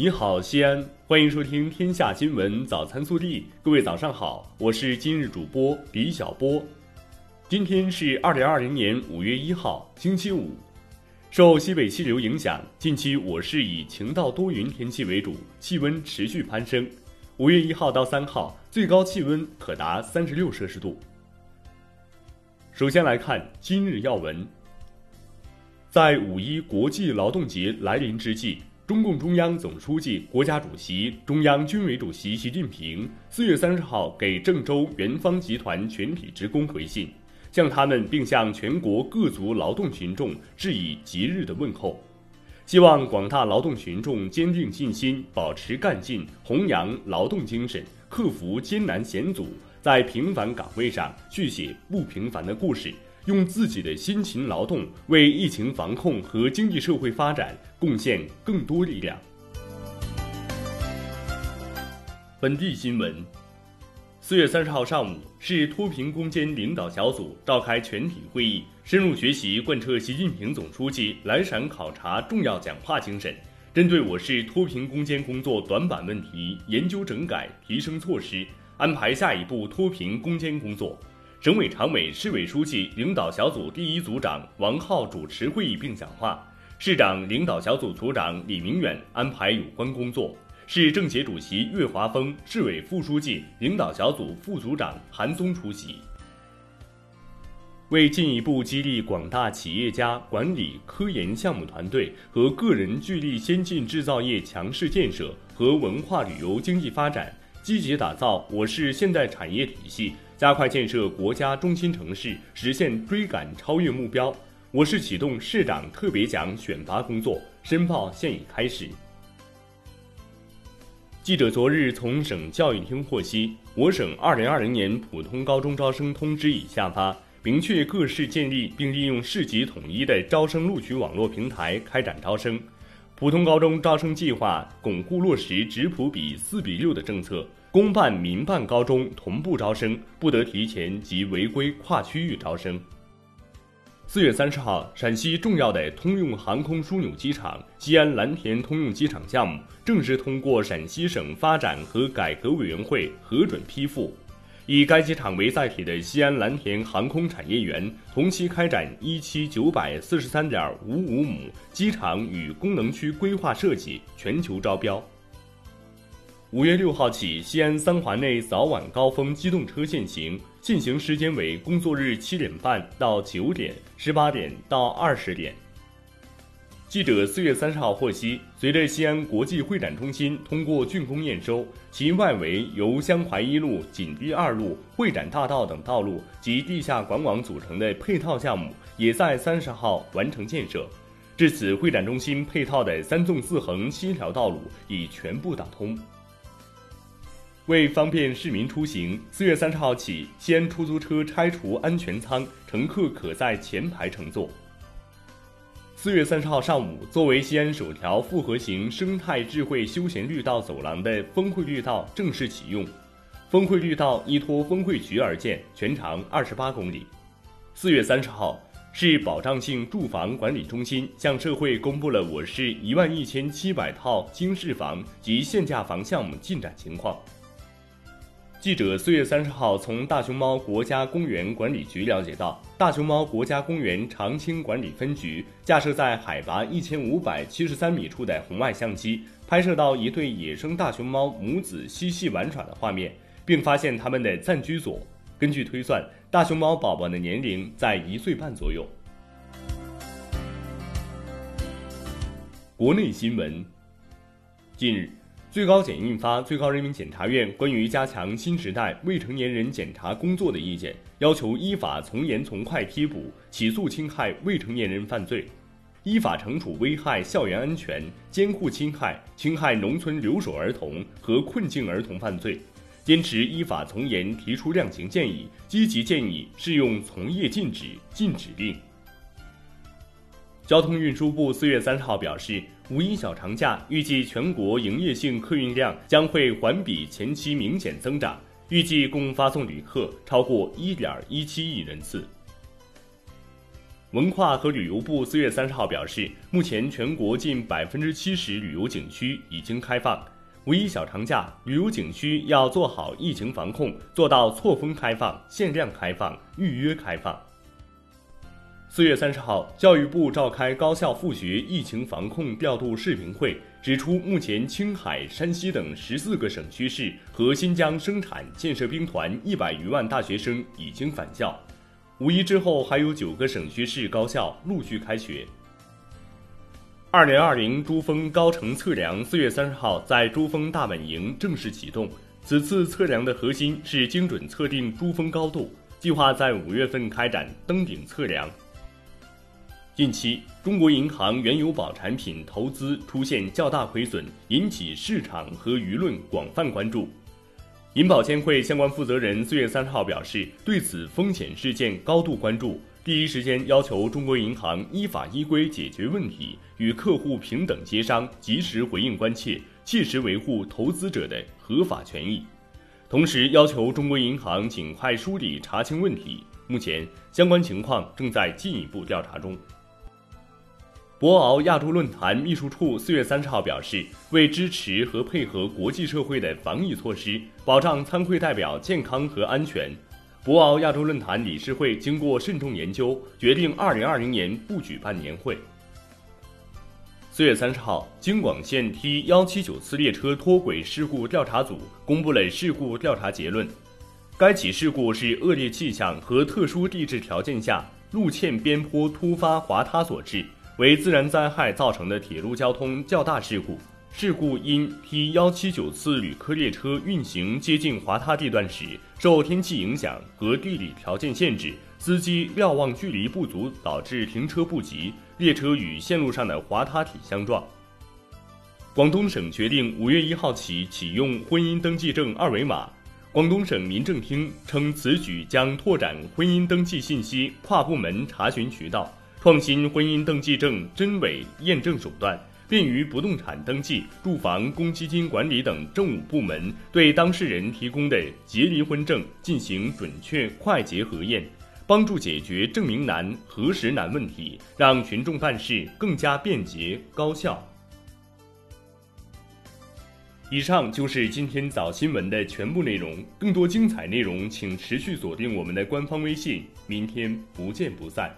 你好，西安，欢迎收听《天下新闻早餐速递》。各位早上好，我是今日主播李小波。今天是二零二零年五月一号，星期五。受西北气流影响，近期我市以晴到多云天气为主，气温持续攀升。五月一号到三号，最高气温可达三十六摄氏度。首先来看今日要闻。在五一国际劳动节来临之际。中共中央总书记、国家主席、中央军委主席习近平四月三十号给郑州元方集团全体职工回信，向他们并向全国各族劳动群众致以节日的问候，希望广大劳动群众坚定信心，保持干劲，弘扬劳动精神，克服艰难险阻，在平凡岗位上续写不平凡的故事。用自己的辛勤劳动为疫情防控和经济社会发展贡献更多力量。本地新闻：四月三十号上午，市脱贫攻坚领导小组召开全体会议，深入学习贯彻习近平总书记来陕考察重要讲话精神，针对我市脱贫攻坚工作短板问题研究整改提升措施，安排下一步脱贫攻坚工作。省委常委、市委书记领导小组第一组长王浩主持会议并讲话，市长领导小组组长李明远安排有关工作，市政协主席岳华峰、市委副书记领导小组副组长韩松出席。为进一步激励广大企业家、管理、科研项目团队和个人聚力先进制造业强势建设和文化旅游经济发展，积极打造我市现代产业体系。加快建设国家中心城市，实现追赶超越目标。我市启动市长特别奖选拔工作，申报现已开始。记者昨日从省教育厅获悉，我省二零二零年普通高中招生通知已下发，明确各市建立并利用市级统一的招生录取网络平台开展招生。普通高中招生计划巩固落实直普比四比六的政策。公办、民办高中同步招生，不得提前及违规跨区域招生。四月三十号，陕西重要的通用航空枢纽机场西安蓝田通用机场项目正式通过陕西省发展和改革委员会核准批复，以该机场为载体的西安蓝田航空产业园同期开展一期九百四十三点五五亩机场与功能区规划设计全球招标。五月六号起，西安三环内早晚高峰机动车限行，限行时间为工作日七点半到九点，十八点到二十点。记者四月三十号获悉，随着西安国际会展中心通过竣工验收，其外围由江淮一路、锦堤二路、会展大道等道路及地下管网组成的配套项目，也在三十号完成建设。至此，会展中心配套的三纵四横七条道路已全部打通。为方便市民出行，四月三十号起，西安出租车拆除安全舱，乘客可在前排乘坐。四月三十号上午，作为西安首条复合型生态智慧休闲绿道走廊的峰会绿道正式启用。峰会绿道依托峰会渠而建，全长二十八公里。四月三十号，市保障性住房管理中心向社会公布了我市一万一千七百套经适房及限价房项目进展情况。记者四月三十号从大熊猫国家公园管理局了解到，大熊猫国家公园长青管理分局架设在海拔一千五百七十三米处的红外相机，拍摄到一对野生大熊猫母子嬉戏玩耍的画面，并发现它们的暂居所。根据推算，大熊猫宝宝的年龄在一岁半左右。国内新闻，近日。最高检印发《最高人民检察院关于加强新时代未成年人检察工作的意见》，要求依法从严从快批捕、起诉侵害未成年人犯罪，依法惩处危害校园安全、监护侵害、侵害农村留守儿童和困境儿童犯罪，坚持依法从严提出量刑建议，积极建议适用从业禁止、禁止令。交通运输部四月三十号表示，五一小长假预计全国营业性客运量将会环比前期明显增长，预计共发送旅客超过一点一七亿人次。文化和旅游部四月三十号表示，目前全国近百分之七十旅游景区已经开放。五一小长假，旅游景区要做好疫情防控，做到错峰开放、限量开放、预约开放。四月三十号，教育部召开高校复学疫情防控调度视频会，指出，目前青海、山西等十四个省区市和新疆生产建设兵团一百余万大学生已经返校。五一之后，还有九个省区市高校陆续开学。二零二零珠峰高程测量四月三十号在珠峰大本营正式启动。此次测量的核心是精准测定珠峰高度，计划在五月份开展登顶测量。近期，中国银行原油宝产品投资出现较大亏损，引起市场和舆论广泛关注。银保监会相关负责人四月三十号表示，对此风险事件高度关注，第一时间要求中国银行依法依规解决问题，与客户平等协商，及时回应关切，切实维护投资者的合法权益。同时，要求中国银行尽快梳理查清问题。目前，相关情况正在进一步调查中。博鳌亚洲论坛秘书处四月三十号表示，为支持和配合国际社会的防疫措施，保障参会代表健康和安全，博鳌亚洲论坛理事会经过慎重研究，决定二零二零年不举办年会。四月三十号，京广线 T 幺七九次列车脱轨事故调查组公布了事故调查结论，该起事故是恶劣气象和特殊地质条件下路堑边坡突发滑塌所致。为自然灾害造成的铁路交通较大事故，事故因 T 幺七九次旅客列车运行接近滑塌地段时，受天气影响和地理条件限制，司机瞭望距离不足，导致停车不及，列车与线路上的滑塌体相撞。广东省决定五月一号起启用婚姻登记证二维码。广东省民政厅称，此举将拓展婚姻登记信息跨部门查询渠道。创新婚姻登记证真伪验证手段，便于不动产登记、住房公积金管理等政务部门对当事人提供的结离婚证进行准确快捷核验，帮助解决证明难、核实难问题，让群众办事更加便捷高效。以上就是今天早新闻的全部内容，更多精彩内容请持续锁定我们的官方微信，明天不见不散。